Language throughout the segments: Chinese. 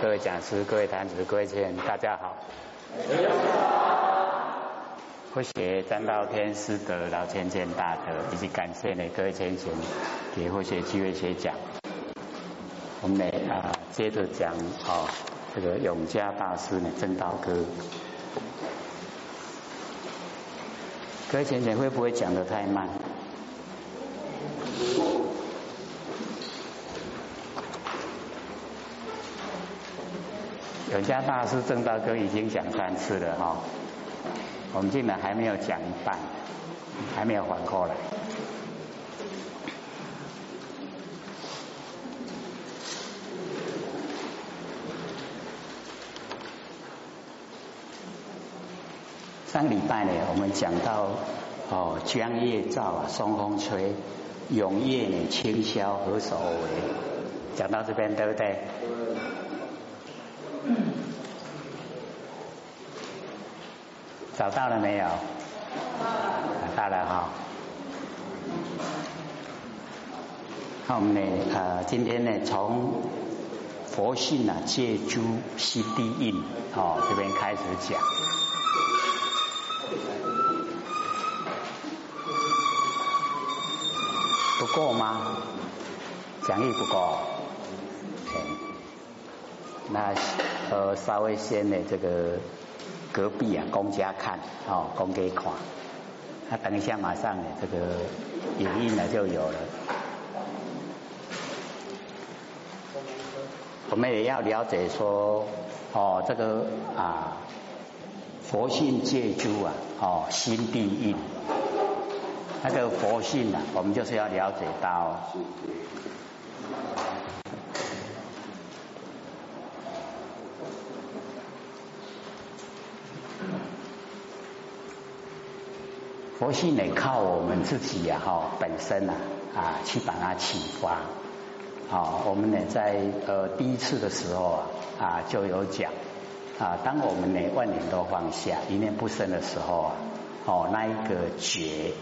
各位讲师、各位坛子、各位亲大家好。不学张道天师德老千千大德，以及感谢呢各位先贤给佛学机会学讲。我们呢啊接着讲哦这个永嘉大师呢正道歌。各位先贤会不会讲的太慢？永嘉大师正道哥已经讲三次了哈，我们竟然还没有讲一半，还没有缓过来。上礼拜呢，我们讲到哦，江夜照啊，松风吹，永夜呢，清宵何所为？讲到这边对不对？找到了没有？找到了哈。那我们呢？呃，今天呢，从佛性啊，借诸悉地印哦这边开始讲。不够吗？讲义不够。那呃，稍微先呢，这个隔壁啊，公家看哦，公给看。那等一下，马上呢，这个影印呢就有了。我们也要了解说，哦，这个啊，佛性借诸啊，哦，心地印。那个佛性啊，我们就是要了解到，佛性呢靠我们自己呀，哈，本身啊，啊，去把它启发。好，我们呢，在呃第一次的时候啊，啊就有讲啊，当我们呢万念都放下，一念不生的时候啊，哦，那一个觉。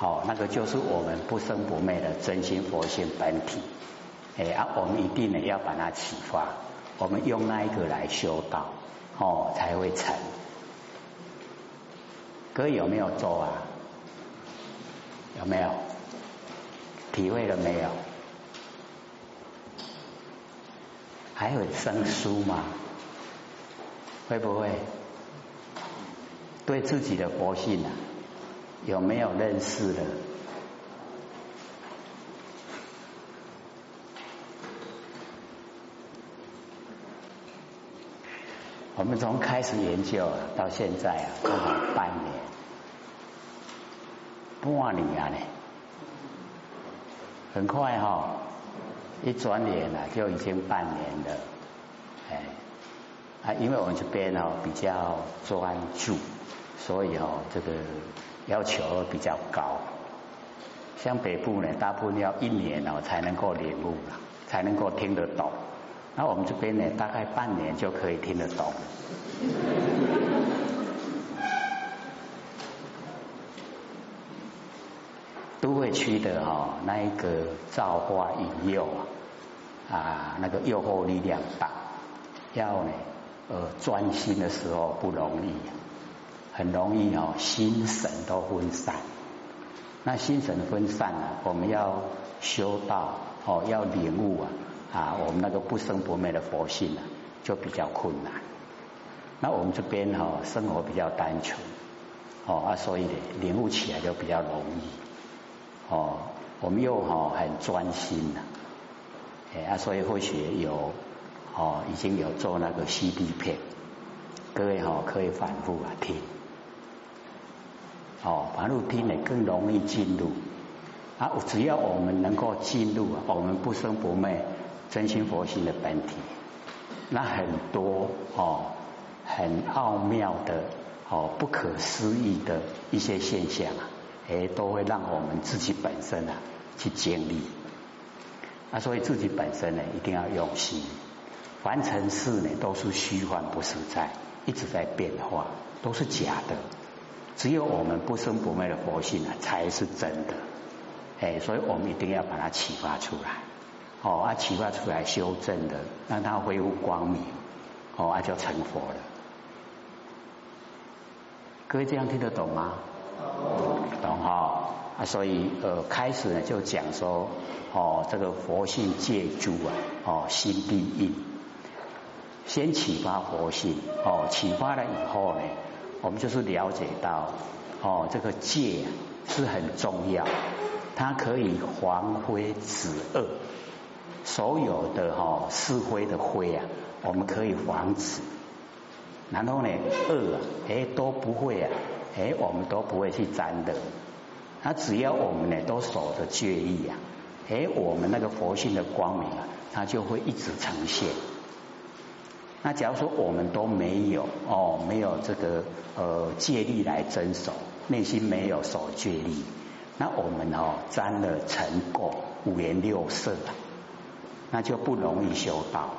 哦，那个就是我们不生不灭的真心佛性本体，哎啊，我们一定呢要把它启发，我们用那一个来修道，哦才会成。各位有没有做啊？有没有？体会了没有？还有生疏吗？会不会？对自己的佛性啊？有没有认识的？我们从开始研究到现在啊，刚好半年，半年啊呢，很快哈，一转眼啊就已经半年了，哎，啊，因为我们这边哦比较专注，所以哦这个。要求比较高，像北部呢，大部分要一年哦才能够领悟了，才能够听得懂。那我们这边呢，大概半年就可以听得懂。都会区的哈，那一个造化引诱啊，啊，那个诱惑力量大，要呢呃专心的时候不容易。很容易哦，心神都分散。那心神分散了，我们要修道哦，要领悟啊啊，我们那个不生不灭的佛性啊，就比较困难。那我们这边哈，生活比较单纯哦啊，所以呢，领悟起来就比较容易哦。我们又哈很专心呐，哎啊，所以或许有哦，已经有做那个 CD 片，各位哈可以反复啊听。哦，反复听呢更容易进入啊！只要我们能够进入啊，我们不生不灭真心佛性的本体，那很多哦，很奥妙的哦，不可思议的一些现象啊，哎，都会让我们自己本身啊去经历啊。所以自己本身呢，一定要用心。凡尘事呢，都是虚幻不实在，一直在变化，都是假的。只有我们不生不灭的佛性啊，才是真的。哎，所以我们一定要把它启发出来。哦啊启发出来修正的，让它恢复光明，哦啊就成佛了。各位这样听得懂吗？懂哈啊，所以呃开始呢就讲说哦这个佛性借诸啊哦心地印，先启发佛性哦启发了以后呢，我们就是了解到哦这个戒是很重要，它可以防灰止恶，所有的哈是灰的灰啊，我们可以防止。然后呢，恶啊，哎都不会啊，哎我们都不会去沾的。那只要我们呢都守着戒律啊，哎我们那个佛性的光明啊，它就会一直呈现。那假如说我们都没有哦，没有这个呃戒律来遵守，内心没有守戒律，那我们哦沾了尘垢五颜六色的，那就不容易修道，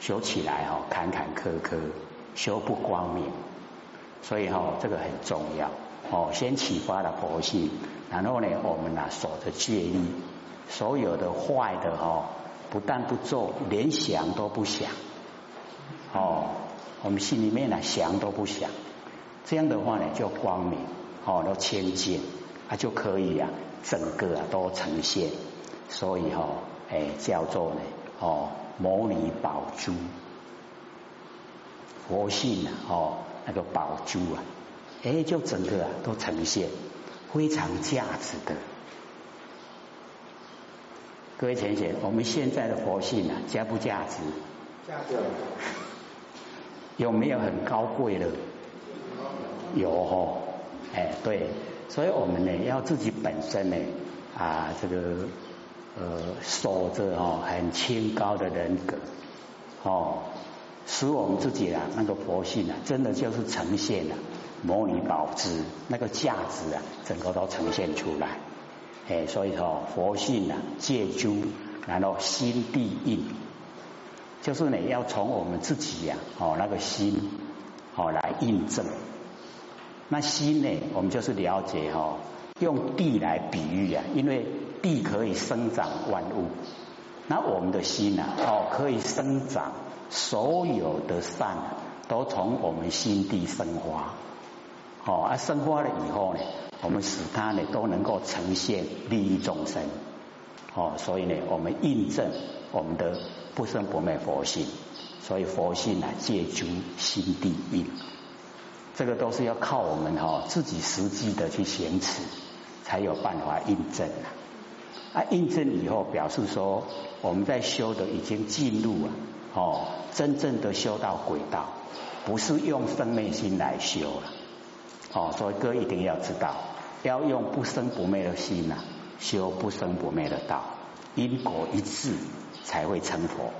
修起来哦坎坎坷坷。修不光明，所以哈这个很重要哦。先启发了佛性，然后呢，我们呢守着戒律，所有的坏的哈不但不做，连想都不想哦。我们心里面呢想都不想，这样的话呢就光明哦，都清净啊就可以啊，整个啊都呈现。所以哈哎叫做呢哦摩尼宝珠。佛性啊，哦，那个宝珠啊，哎，就整个啊都呈现非常价值的。各位浅显，我们现在的佛性啊，价不价值？价值。有没有很高贵的？有哦，哎，对，所以我们呢，要自己本身呢，啊，这个呃，守着哦，很清高的人格，哦。使我们自己啊，那个佛性啊，真的就是呈现了摩尼宝珠那个价值啊，整个都呈现出来。哎，所以说佛性啊，借诸，然后心地印，就是呢，要从我们自己呀，哦，那个心，哦，来印证。那心呢，我们就是了解哈，用地来比喻啊，因为地可以生长万物，那我们的心呢，哦，可以生长。所有的善都从我们心地生花，哦，啊，生花了以后呢，我们使它呢都能够呈现利益众生，哦，所以呢，我们印证我们的不生不灭佛性，所以佛性呢借诸心地印，这个都是要靠我们哈自己实际的去行持，才有办法印证啊。啊，印证以后表示说我们在修的已经进入啊。哦，真正的修道轨道，不是用生灭心来修了。哦，所以哥一定要知道，要用不生不灭的心呐，修不生不灭的道，因果一致才会成佛。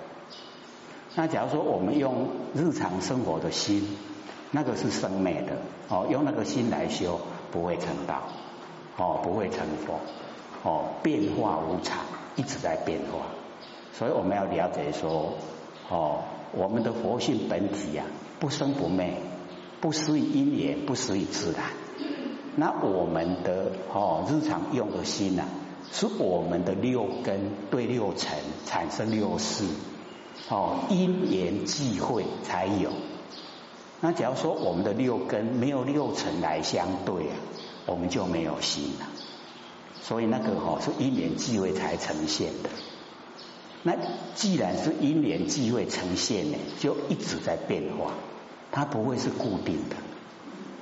那假如说我们用日常生活的心，那个是生灭的，哦，用那个心来修，不会成道，哦，不会成佛，哦，变化无常，一直在变化，所以我们要了解说。哦，我们的佛性本体呀，不生不灭，不施于因缘，不施于自然。那我们的哦日常用的心呐，是我们的六根对六尘产生六识，哦因缘际会才有。那假如说我们的六根没有六尘来相对啊，我们就没有心了。所以那个哈是因缘际会才呈现的。那既然是因缘际会呈现呢，就一直在变化，它不会是固定的，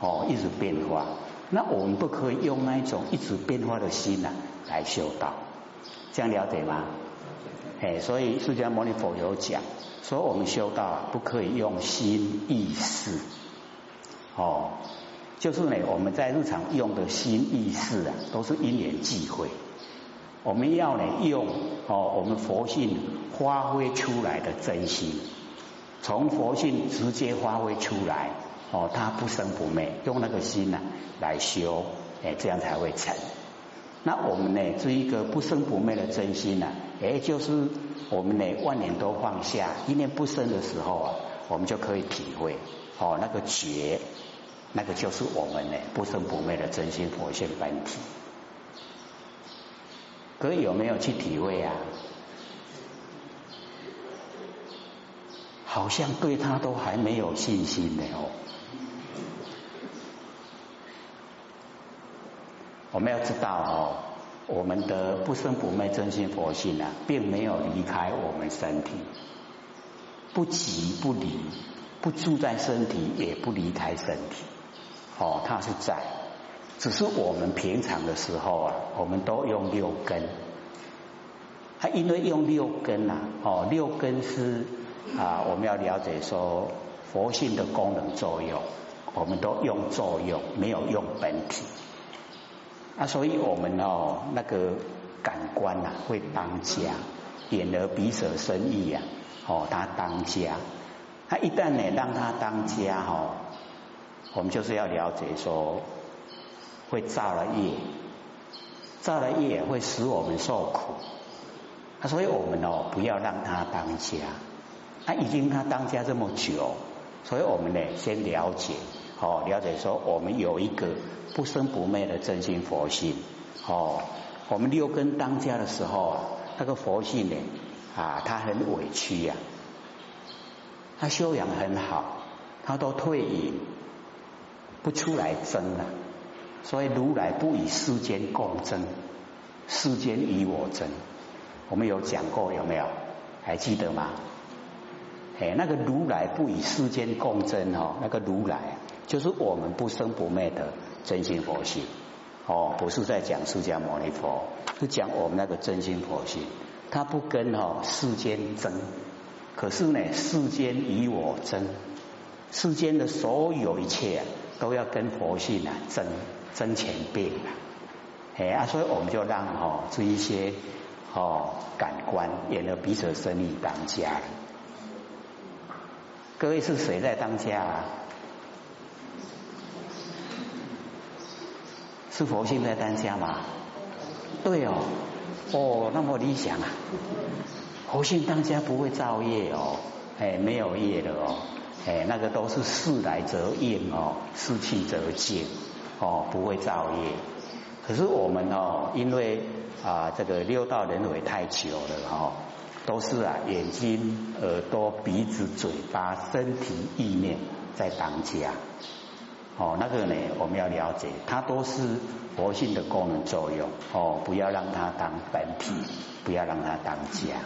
哦，一直变化。那我们不可以用那一种一直变化的心呢来修道，这样了解吗？哎，所以释迦牟尼佛有讲，说我们修道不可以用心意识，哦，就是呢我们在日常用的心意识啊，都是因缘际会。我们要呢用哦，我们佛性发挥出来的真心，从佛性直接发挥出来哦，它不生不灭，用那个心呢来修，哎，这样才会成。那我们呢这一个不生不灭的真心呢，哎，就是我们呢万年都放下，一念不生的时候啊，我们就可以体会哦，那个觉，那个就是我们呢不生不灭的真心佛性本体。可有没有去体会啊？好像对他都还没有信心呢哦。我们要知道哦，我们的不生不灭真心佛性啊，并没有离开我们身体，不急不离，不住在身体，也不离开身体。哦，它是在，只是我们平常的时候啊，我们都用六根。他因为用六根呐，哦，六根是啊，我们要了解说佛性的功能作用，我们都用作用，没有用本体。啊，所以我们哦，那个感官呐会当家，眼耳鼻舌身意呀，哦，它当家。它一旦呢让它当家哈，我们就是要了解说，会造了业，造了业会使我们受苦。啊，所以我们哦不要让他当家。他已经他当家这么久，所以我们呢先了解。哦，了解说我们有一个不生不灭的真心佛性。哦，我们六根当家的时候啊，那个佛性呢啊，他很委屈呀，他修养很好，他都退隐，不出来争了。所以如来不与世间共争，世间与我争。我们有讲过有没有？还记得吗？哎，那个如来不与世间共争哦，那个如来。就是我们不生不灭的真心佛性哦，不是在讲释迦牟尼佛，是讲我们那个真心佛性。他不跟哦世间争，可是呢世间与我争，世间的所有一切都要跟佛性啊争争前边啊。哎啊，所以我们就让哦这一些哦感官演了彼此生意当家。各位是谁在当家啊？是佛性在当家吗？对哦，哦，那么理想啊，佛性当家不会造业哦，哎，没有业的哦，哎，那个都是事来则应哦，事去则静哦，不会造业。可是我们哦，因为啊，这个六道轮回太久了哈，都是啊，眼睛、耳朵、鼻子、嘴巴、身体、意念在当家。哦，那个呢，我们要了解，它都是活性的功能作用。哦，不要让它当本体，不要让它当家，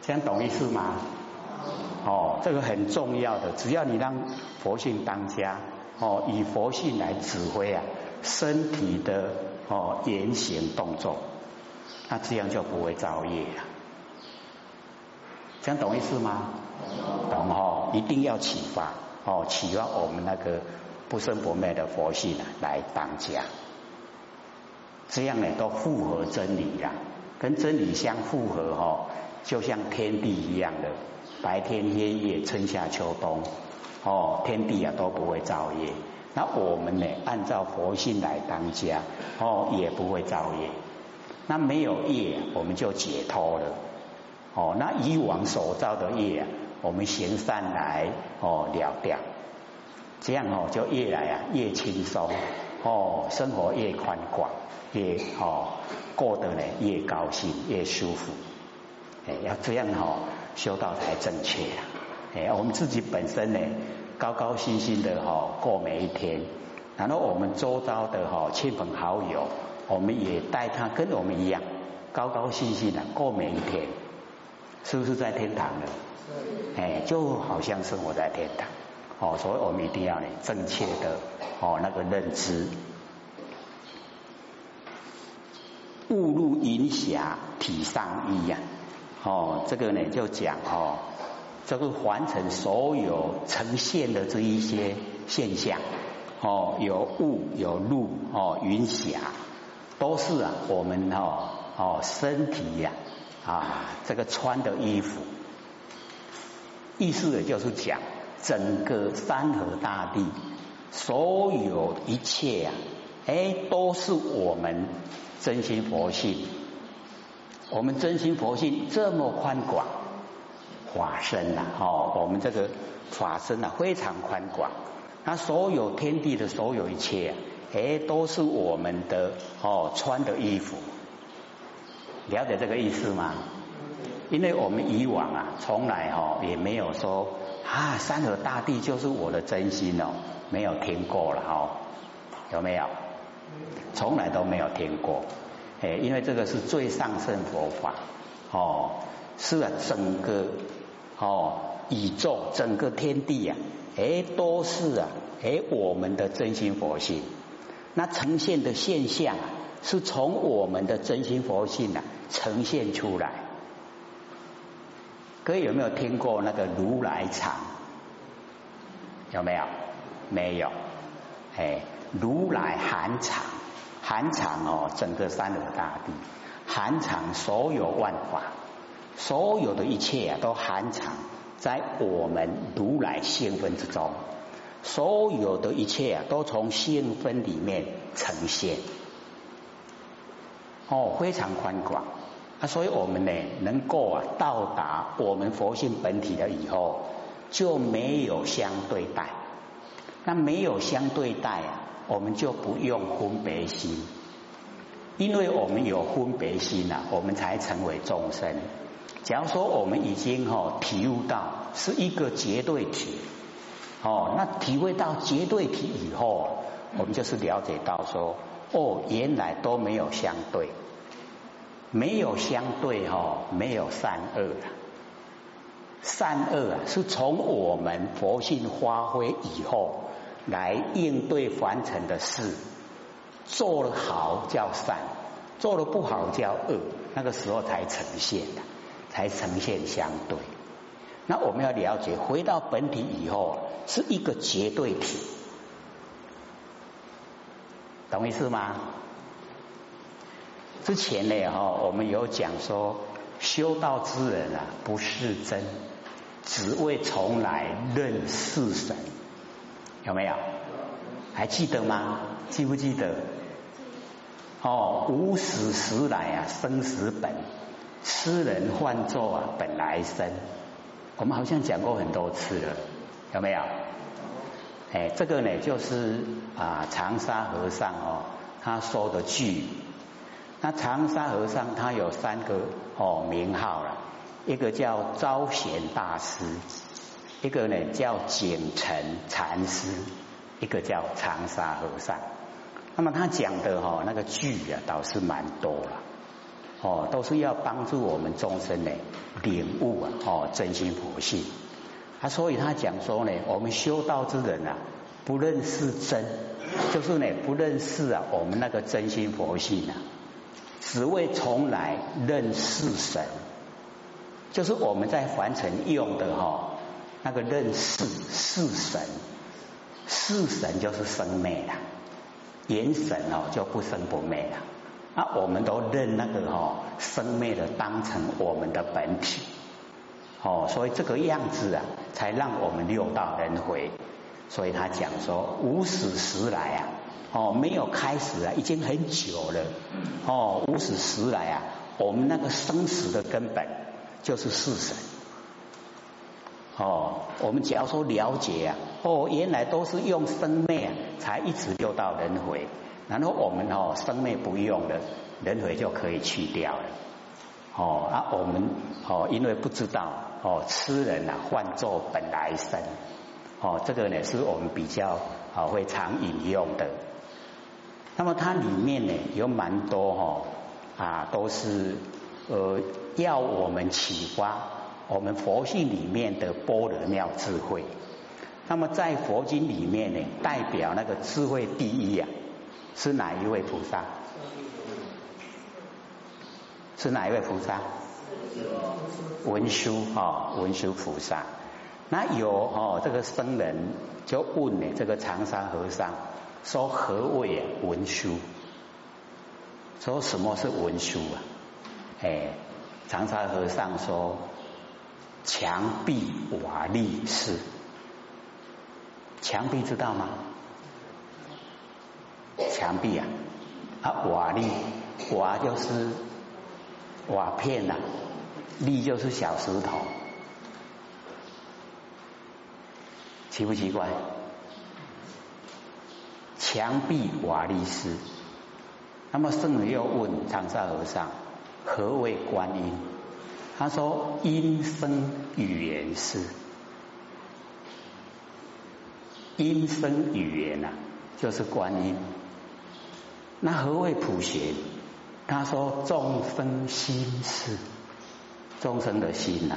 这样懂意思吗？哦，这个很重要的，只要你让佛性当家，哦，以佛性来指挥啊，身体的哦言行动作，那这样就不会造业了。这样懂意思吗？懂哦，一定要启发。哦，启发我们那个不生不灭的佛性啊，来当家，这样呢都符合真理呀，跟真理相符合哈，就像天地一样的，白天黑夜，春夏秋冬，哦，天地啊都不会造业，那我们呢按照佛性来当家，哦，也不会造业，那没有业，我们就解脱了，哦，那以往所造的业。我们行善来哦了掉，这样哦就越来啊越轻松哦，生活越宽广，越哦过得呢越高兴越舒服，哎要这样哦修道才正确啊！哎我们自己本身呢高高兴兴的哈过每一天，然后我们周遭的哈亲朋好友，我们也带他跟我们一样高高兴兴的过每一天，是不是在天堂呢？哎，就好像生活在天堂哦，所以我们一定要呢正确的哦那个认知，误入云霞体上衣呀，哦，这个呢就讲哦，这个凡尘所有呈现的这一些现象哦，有雾有露哦，云霞都是啊我们哦哦身体呀啊这个穿的衣服。意思就是讲，整个山河大地，所有一切呀，哎，都是我们真心佛性。我们真心佛性这么宽广，法身呐，哦，我们这个法身呐非常宽广。那所有天地的所有一切，哎，都是我们的哦穿的衣服。了解这个意思吗？因为我们以往啊，从来哈也没有说啊，山河大地就是我的真心哦，没有听过了哈，有没有？从来都没有听过，哎，因为这个是最上圣佛法哦，是啊，整个哦宇宙整个天地啊，哎都是啊，哎我们的真心佛性，那呈现的现象啊是从我们的真心佛性啊呈现出来。各位有没有听过那个如来藏？有没有？没有。哎，如来含藏，含藏哦，整个三河大地，含藏所有万法，所有的一切啊，都含藏在我们如来性分之中，所有的一切啊，都从性分里面呈现，哦，非常宽广。啊，所以我们呢，能够啊到达我们佛性本体了以后，就没有相对待。那没有相对待啊，我们就不用分别心，因为我们有分别心啊，我们才成为众生。假如说我们已经哦体悟到是一个绝对体，哦，那体会到绝对体以后，我们就是了解到说，哦，原来都没有相对。没有相对哈，没有善恶善恶啊，是从我们佛性发挥以后来应对凡尘的事，做了好叫善，做了不好叫恶，那个时候才呈现的，才呈现相对。那我们要了解，回到本体以后是一个绝对体，懂意思吗？之前呢，哈，我们有讲说，修道之人啊，不是真，只为从来认世神，有没有？还记得吗？记不记得？哦，无始时来啊，生死本，痴人换作啊，本来生。我们好像讲过很多次了，有没有？哎，这个呢，就是啊，长沙和尚哦，他说的句。那长沙和尚他有三个哦名号了，一个叫招贤大师，一个呢叫景诚禅师，一个叫长沙和尚。那么他讲的哈那个句啊倒是蛮多了，哦都是要帮助我们众生呢领悟啊哦真心佛性。他所以他讲说呢，我们修道之人啊不认识真，就是呢不认识啊我们那个真心佛性啊。只为从来认识神，就是我们在凡尘用的哈，那个认识是神，是神就是生灭了，元神哦就不生不灭了，啊，我们都认那个哦生灭的当成我们的本体，哦，所以这个样子啊，才让我们六道轮回。所以他讲说无始时来啊。哦，没有开始啊，已经很久了。哦，无始时来啊，我们那个生死的根本就是四神。哦，我们只要说了解啊，哦，原来都是用生灭才一直就到轮回，然后我们哦生灭不用了，轮回就可以去掉了。哦，啊，我们哦因为不知道哦，吃人啊换作本来生。哦，这个呢是我们比较啊会常引用的。那么它里面呢有蛮多哈啊都是呃要我们启发我们佛性里面的般若妙智慧。那么在佛经里面呢，代表那个智慧第一呀，是哪一位菩萨？是哪一位菩萨？文殊哈，文殊菩萨。那有哦这个僧人就问呢这个长沙和尚。说何谓文殊？说什么是文殊啊？哎，长沙和尚说：墙壁瓦砾是墙壁，知道吗？墙壁啊，啊瓦砾瓦就是瓦片呐，砾就是小石头，奇不奇怪？墙壁瓦砾斯，那么圣人又问长沙和尚：何为观音？他说音声语言是音声语言呐，就是观音。那何谓普贤？他说众生心是众生的心呐。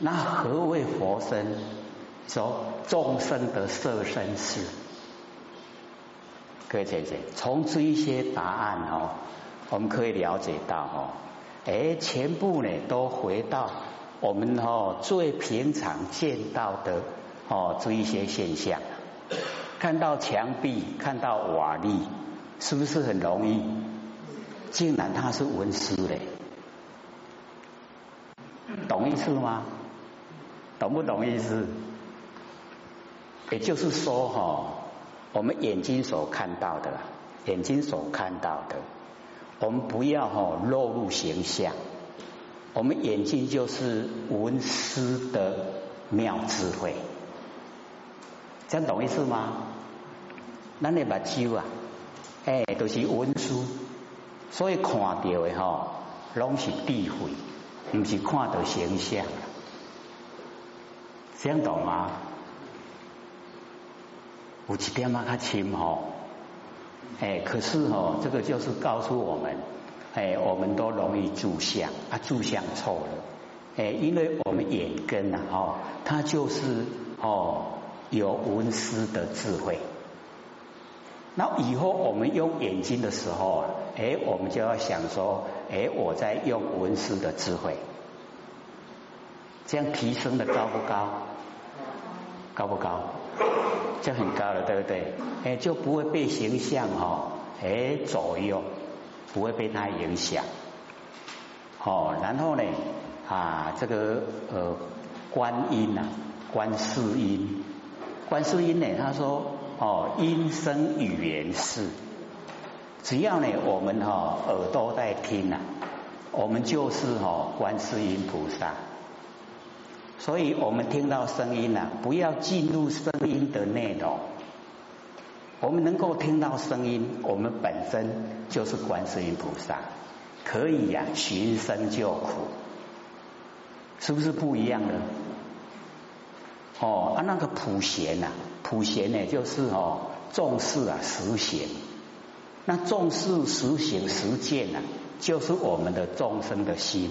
那何谓佛身？说众生的色身是。各位姐姐，从这一些答案哦，我们可以了解到哦，哎，全部呢都回到我们哦最平常见到的哦这一些现象，看到墙壁，看到瓦砾，是不是很容易？竟然它是文思嘞，懂意思吗？懂不懂意思？也就是说哈。我们眼睛所看到的，眼睛所看到的，我们不要哈落入形象。我们眼睛就是文思的妙智慧，这样懂意思吗？那你把酒啊，哎，都是文书，所以看到的哈，拢是智慧，不是看到形象。这样懂吗？有一点嘛较深吼，哎，可是哦，这个就是告诉我们，哎，我们都容易住相啊，住相错了，哎，因为我们眼根呐，哦，它就是哦有文思的智慧。那以后我们用眼睛的时候啊，哎，我们就要想说，哎，我在用文思的智慧，这样提升的高不高？高不高？就很高了，对不对？哎，就不会被形象哈哎左右，不会被它影响。哦，然后呢啊，这个呃观音呐，观世音，观世音呢，他说哦，音声语言是，只要呢我们哈耳朵在听呐，我们就是哈观世音菩萨。所以我们听到声音呢，不要进入声音的内容。我们能够听到声音，我们本身就是观世音菩萨，可以呀寻声救苦，是不是不一样呢？哦，啊那个普贤呐，普贤呢就是哦重视啊实行，那重视实行实践呐，就是我们的众生的心。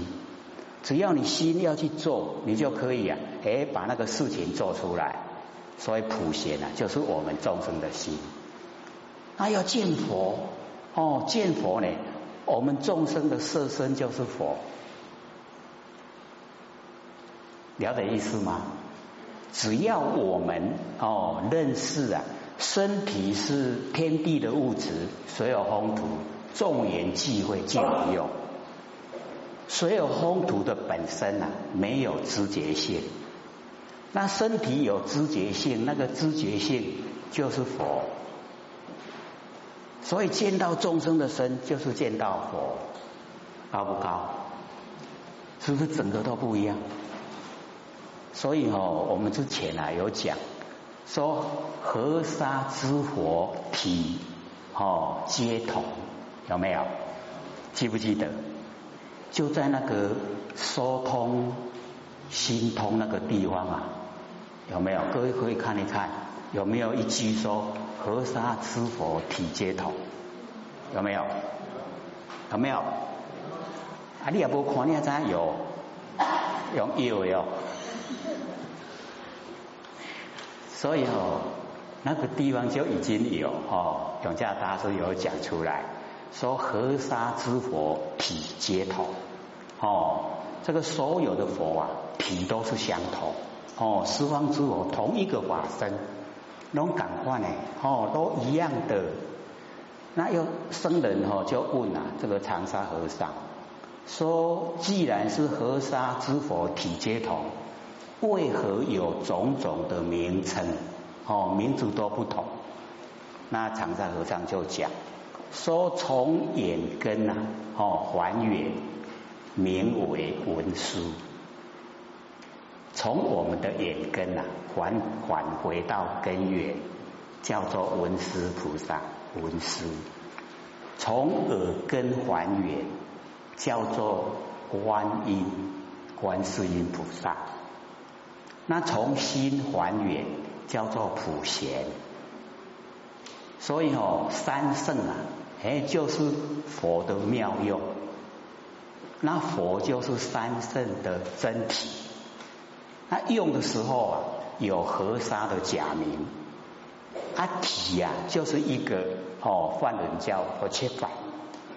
只要你心要去做，你就可以啊，哎，把那个事情做出来。所以普贤啊，就是我们众生的心。那要见佛哦，见佛呢，我们众生的色身就是佛，了解意思吗？只要我们哦认识啊，身体是天地的物质，所有风土，众缘际会尽用。所有风土的本身呐，没有知觉性。那身体有知觉性，那个知觉性就是佛。所以见到众生的身，就是见到佛，高不高？是不是整个都不一样？所以哦，我们之前啊有讲说，河沙之佛体哦皆同，有没有？记不记得？就在那个疏通、心通那个地方啊，有没有？各位可以看一看，有没有一句说“河沙之佛体皆同”？有没有？有没有？啊，你也不看，你也知有，用有哟。所以哦，那个地方就已经有哦，永嘉大师有讲出来。说河沙之佛体皆同，哦，这个所有的佛啊，体都是相同，哦，十方之佛同一个法身，拢感官呢，哦，都一样的。那有僧人哦，就问啊，这个长沙和尚，说既然是河沙之佛体皆同，为何有种种的名称？哦，名字都不同。那长沙和尚就讲。说从眼根呐，哦还原名为文殊。从我们的眼根呐，还返回到根源，叫做文殊菩萨文殊。从耳根还原，叫做观音、观世音菩萨。那从心还原叫做普贤。所以哦，三圣啊，哎，就是佛的妙用。那佛就是三圣的真体。那用的时候啊，有河沙的假名，啊体呀，就是一个哦，梵人叫婆切梵，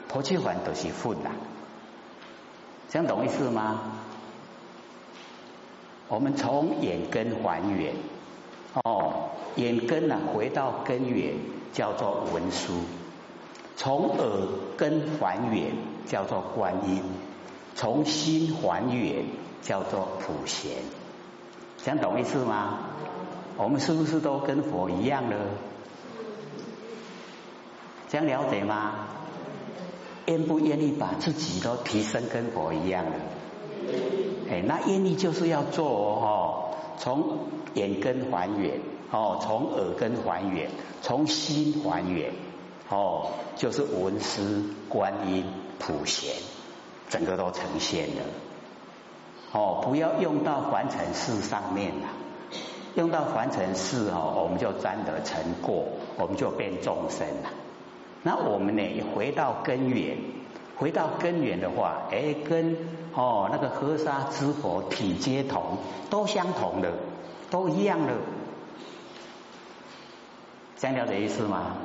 婆切梵都是混呐，这样懂意思吗？我们从眼根还原，哦，眼根呢回到根源。叫做文殊，从耳根还原叫做观音，从心还原叫做普贤，这样懂意思吗？我们是不是都跟佛一样呢？这样了解吗？愿不愿意把自己都提升跟佛一样呢？哎，那愿意就是要做哦，从眼根还原。哦，从耳根还原，从心还原，哦，就是文思观音普贤，整个都呈现了。哦，不要用到凡尘事上面了，用到凡尘事哦，我们就沾得成过，我们就变众生了。那我们呢，回到根源，回到根源的话，哎，跟哦那个河沙之佛体皆同，都相同的，都一样的。这样的意思吗？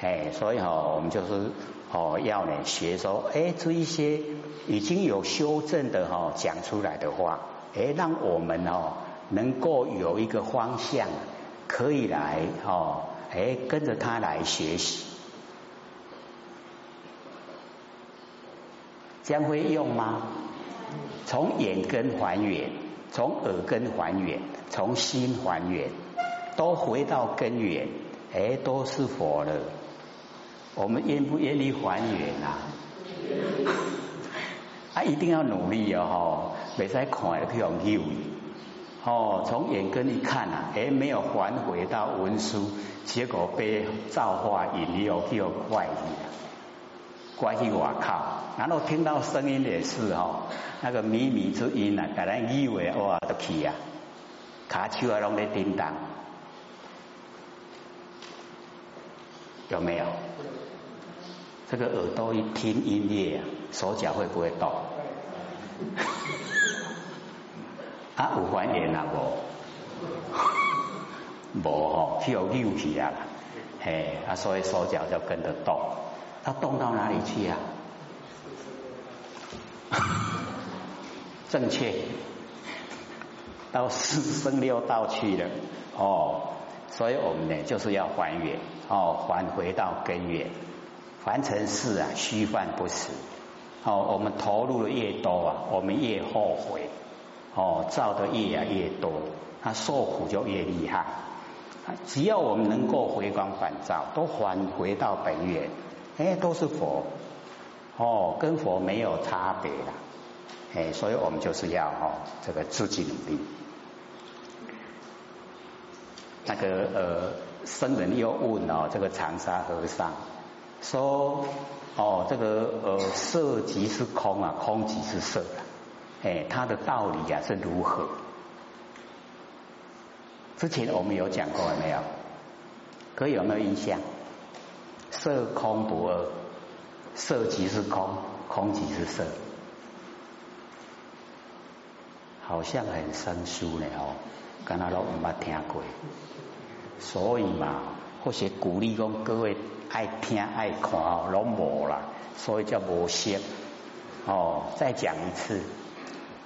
哎，所以哈，我们就是哦，要呢学说，哎，这一些已经有修正的哈讲出来的话，哎，让我们哦能够有一个方向，可以来哦，哎，跟着他来学习，将会用吗？从眼根还原，从耳根还原，从心还原，都回到根源。哎，都是佛了，我们愿不愿意还原啊？啊，一定要努力哦！吼没在看去用右，哦，从眼根一看啊，哎，没有还回到文书，结果被造化引诱去怪异，怪异我靠！然后听到声音也是哦，那个靡靡之音啊，本来以为哇都去啊，卡手啊拢在叮当。有没有？这个耳朵一听音乐，手脚会不会动？啊，有还原啊无？无吼，去有扭起啊，嘿，啊，所以手脚就跟着动。它动到哪里去啊？正确，到四生六道去了。哦，所以我们呢，就是要还原。哦，还回到根源，凡尘事啊，虚幻不实。哦，我们投入的越多啊，我们越后悔。哦，造的业啊越多，他受苦就越厉害。只要我们能够回光返照，都还回到本源，哎，都是佛。哦，跟佛没有差别了。哎，所以我们就是要哦，这个自己努力。那个呃。僧人又问哦，这个长沙和尚说哦，这个呃色即是空啊，空即是色啊，哎，它的道理啊是如何？之前我们有讲过没有？可以有没有印象？色空不二，色即是空，空即是色，好像很生疏呢哦，刚才都唔捌听过。所以嘛，或许鼓励讲各位爱听爱看哦，拢无啦，所以叫无息哦。再讲一次，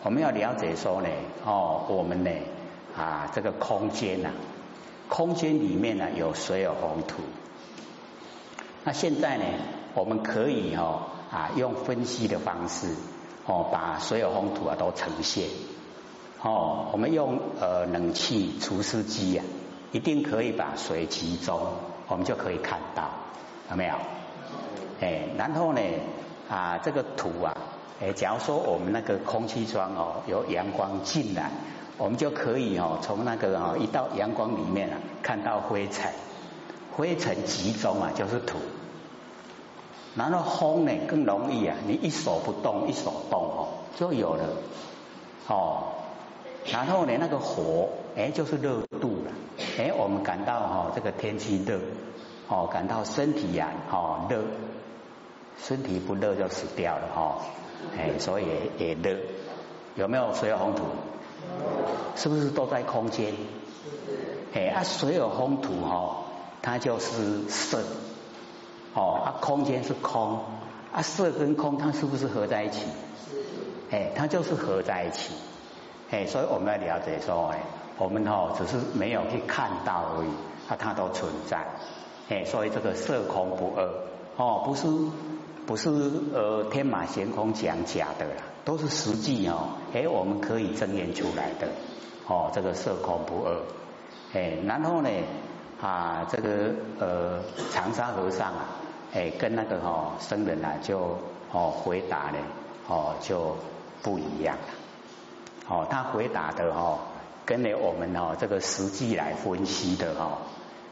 我们要了解说呢，哦，我们呢啊，这个空间呐，空间里面呢有水有红土。那现在呢，我们可以哦啊用分析的方式哦，把所有红土啊都呈现哦。我们用呃冷气除湿机呀。一定可以把水集中，我们就可以看到，有没有？哎，然后呢，啊，这个土啊，哎，假如说我们那个空气窗哦，有阳光进来，我们就可以哦，从那个哦一道阳光里面啊，看到灰尘，灰尘集中啊，就是土。然后风呢更容易啊，你一手不动，一手动哦，就有了哦。然后呢，那个火哎就是热度了，哎我们感到哈这个天气热哦，感到身体呀哦热，身体不热就死掉了哈，哎所以也热，有没有水有风土？是不是都在空间？哎啊水有风土哈，它就是色。哦，啊，空间是空，啊，色跟空它是不是合在一起？是，哎，它就是合在一起，哎，所以我们要了解说，哎，我们哦只是没有去看到而已，啊，它都存在，哎，所以这个色空不二，哦，不是不是呃天马行空讲假的啦，都是实际哦，哎，我们可以证验出来的，哦，这个色空不二，哎，然后呢？啊，这个呃，长沙和尚啊，哎，跟那个哈僧人啊，就哦回答呢，哦就不一样了。哦，他回答的哦，跟呢我们哦这个实际来分析的哈，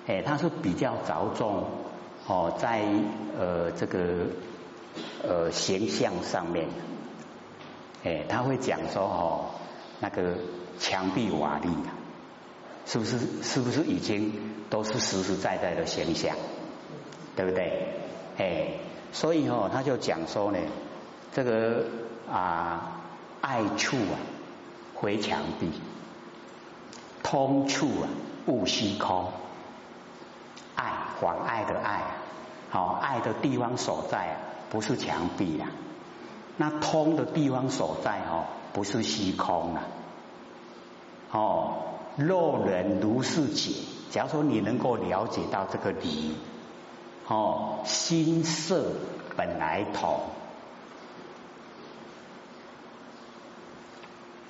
哎，他是比较着重哦在呃这个呃形象上面，哎，他会讲说哦那个墙壁瓦砾啊。是不是是不是已经都是实实在在的现象，对不对？哎，所以哦，他就讲说呢，这个啊，爱处啊，回墙壁；通处啊，悟虚空。爱，广爱的爱，好，爱的地方所在啊，不是墙壁啊。那通的地方所在哦，不是虚空啊，哦。若人如是解，假如说你能够了解到这个理，哦，心色本来同。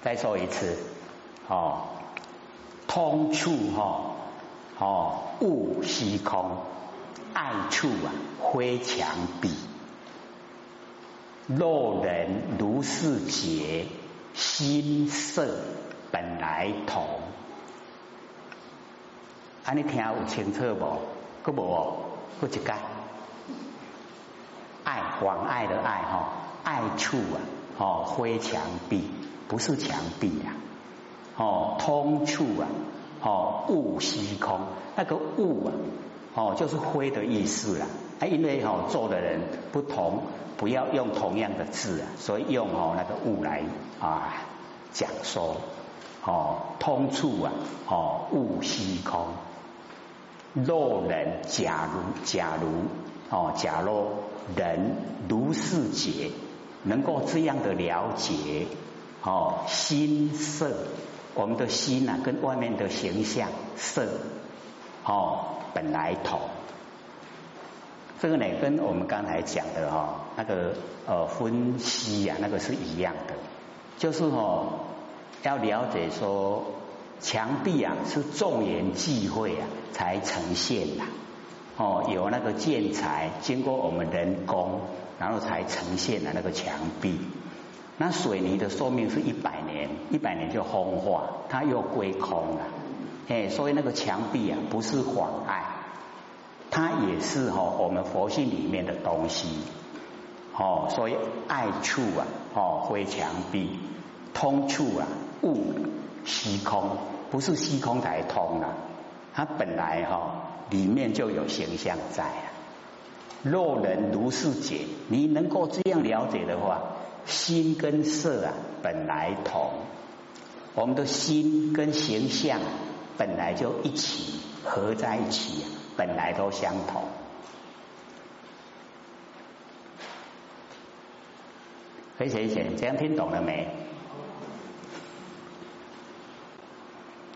再说一次，哦，通处哈，哦，悟虚空，爱处啊，灰墙壁。若人如是解，心色本来同。安尼听有清楚无？个无哦，个一解。爱广爱的爱哈，爱处啊，哦，灰墙壁不是墙壁啊，哦，通处啊，哦，悟虚空，那个悟啊，哦，就是灰的意思啦。啊，因为哦，做的人不同，不要用同样的字啊，所以用哦那个悟来啊讲说，哦，通处啊，哦，悟虚空。若人假如假如哦，假如人如是解，能够这样的了解哦，心色，我们的心呐，跟外面的形象色哦，本来同。这个呢，跟我们刚才讲的哈，那个呃分析呀，那个是一样的，就是哦，要了解说。墙壁啊，是众缘际会啊，才呈现的。哦，有那个建材，经过我们人工，然后才呈现了那个墙壁。那水泥的寿命是一百年，一百年就风化，它又归空了。哎，所以那个墙壁啊，不是妨碍，它也是哈我们佛性里面的东西。哦，所以爱处啊，哦灰墙壁，通处啊，物。虚空不是虚空才通啊，它本来哈里面就有形象在啊。若人如是解，你能够这样了解的话，心跟色啊本来同，我们的心跟形象本来就一起合在一起，本来都相同。可以谢谢，这样听懂了没？